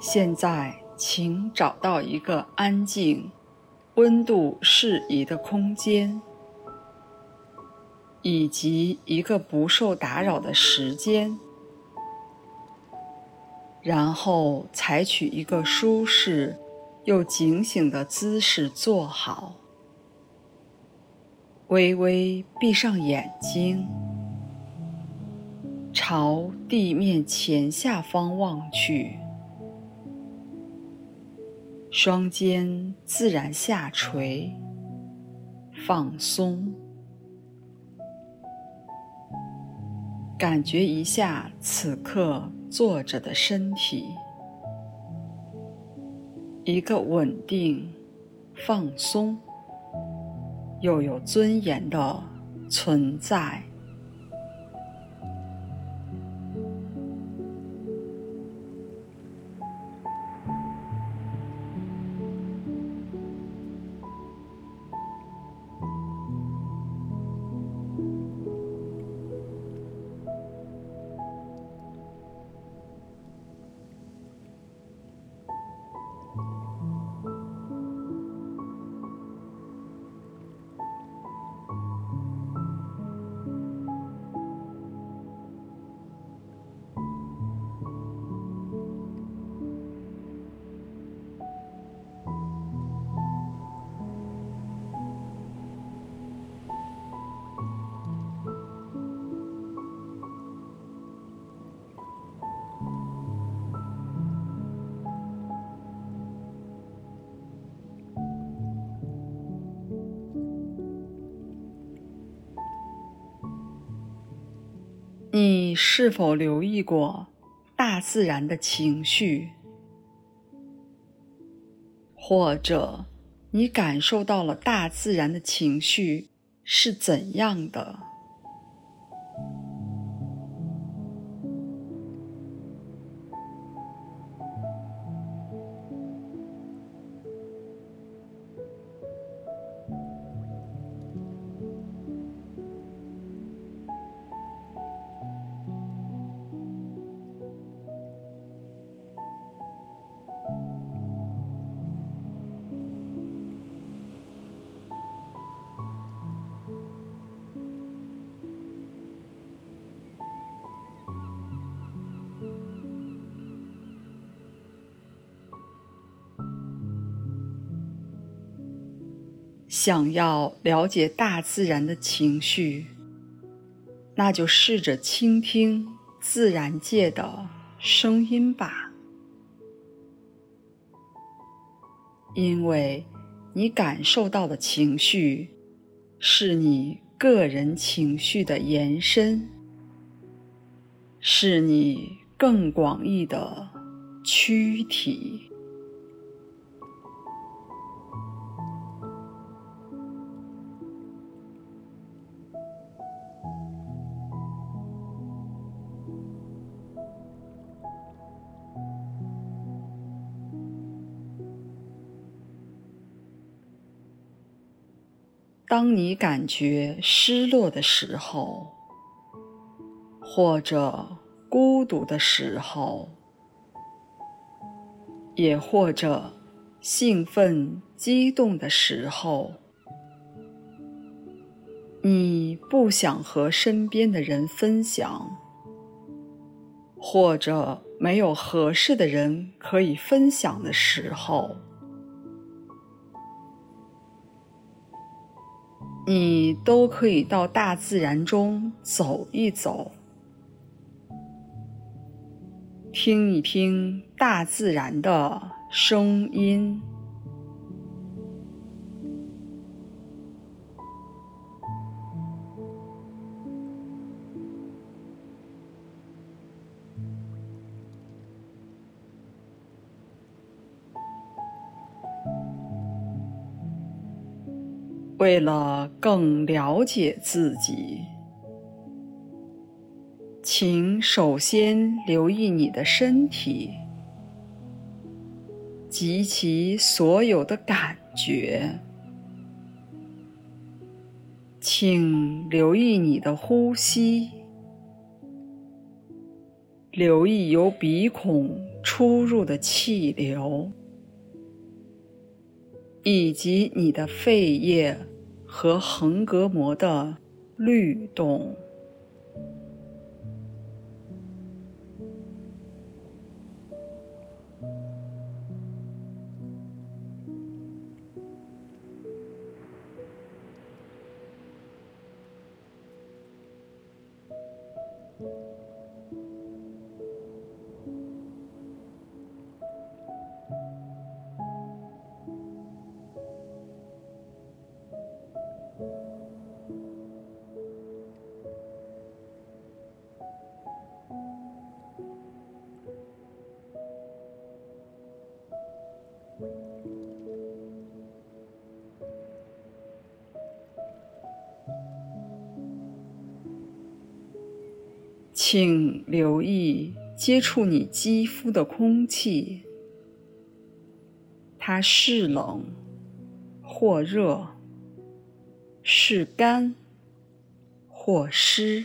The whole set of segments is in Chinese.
现在，请找到一个安静、温度适宜的空间，以及一个不受打扰的时间，然后采取一个舒适又警醒的姿势坐好，微微闭上眼睛，朝地面前下方望去。双肩自然下垂，放松，感觉一下此刻坐着的身体，一个稳定、放松又有尊严的存在。你是否留意过大自然的情绪？或者你感受到了大自然的情绪是怎样的？想要了解大自然的情绪，那就试着倾听自然界的声音吧。因为你感受到的情绪，是你个人情绪的延伸，是你更广义的躯体。当你感觉失落的时候，或者孤独的时候，也或者兴奋、激动的时候，你不想和身边的人分享，或者没有合适的人可以分享的时候，你都可以到大自然中走一走，听一听大自然的声音。为了更了解自己，请首先留意你的身体及其所有的感觉。请留意你的呼吸，留意由鼻孔出入的气流，以及你的肺叶和横膈膜的律动。请留意接触你肌肤的空气，它是冷或热，是干或湿。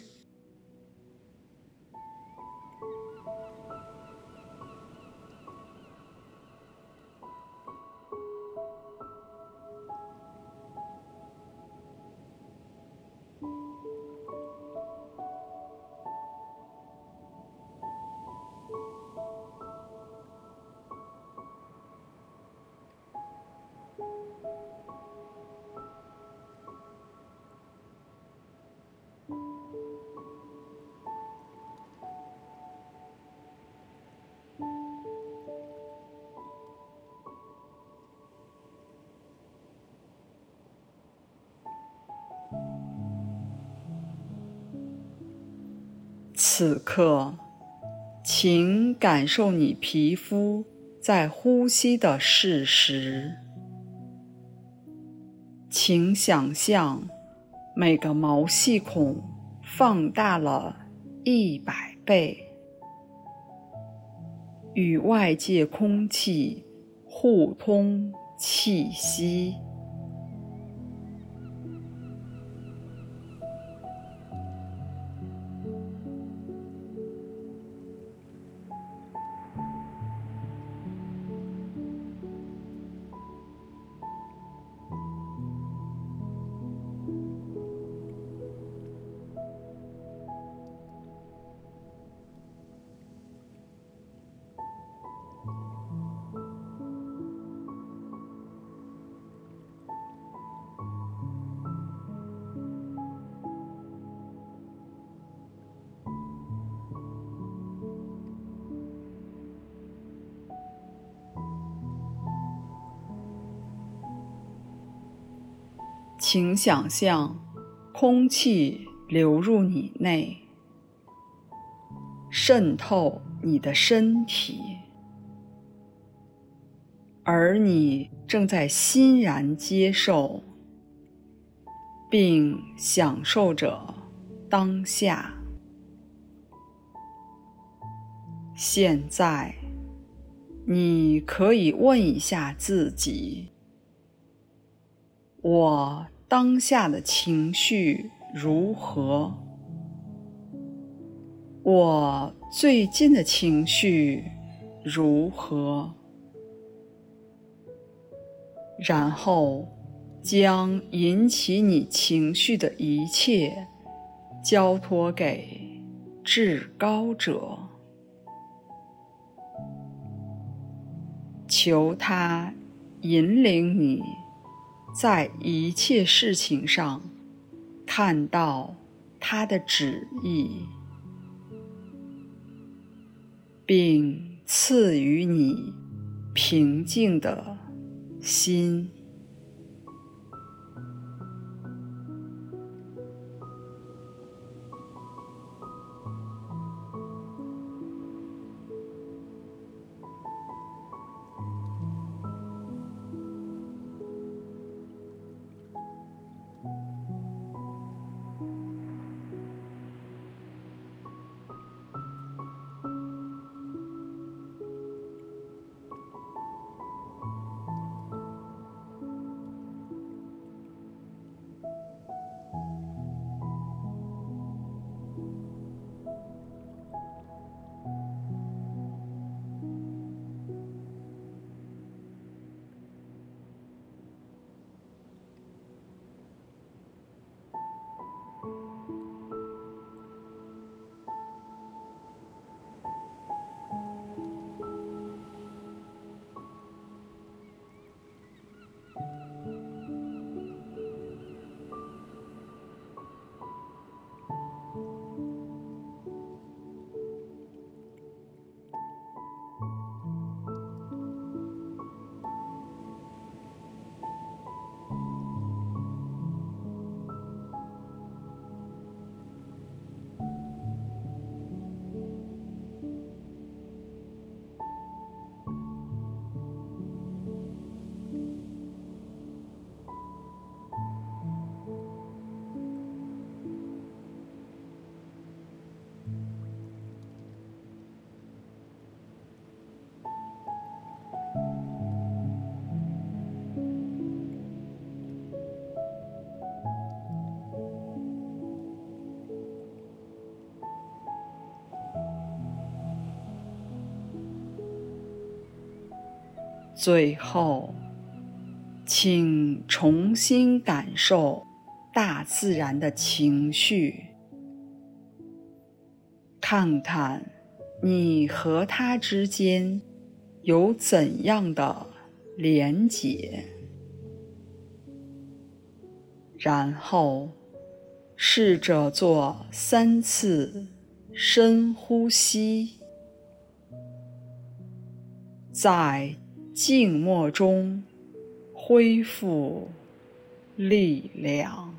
此刻，请感受你皮肤在呼吸的事实。请想象每个毛细孔放大了一百倍，与外界空气互通气息。请想象空气流入你内，渗透你的身体，而你正在欣然接受，并享受着当下。现在，你可以问一下自己：我当下的情绪如何？我最近的情绪如何？然后将引起你情绪的一切交托给至高者，求他引领你。在一切事情上，看到他的旨意，并赐予你平静的心。最后，请重新感受大自然的情绪，看看你和它之间有怎样的连结，然后试着做三次深呼吸。在静默中恢复力量。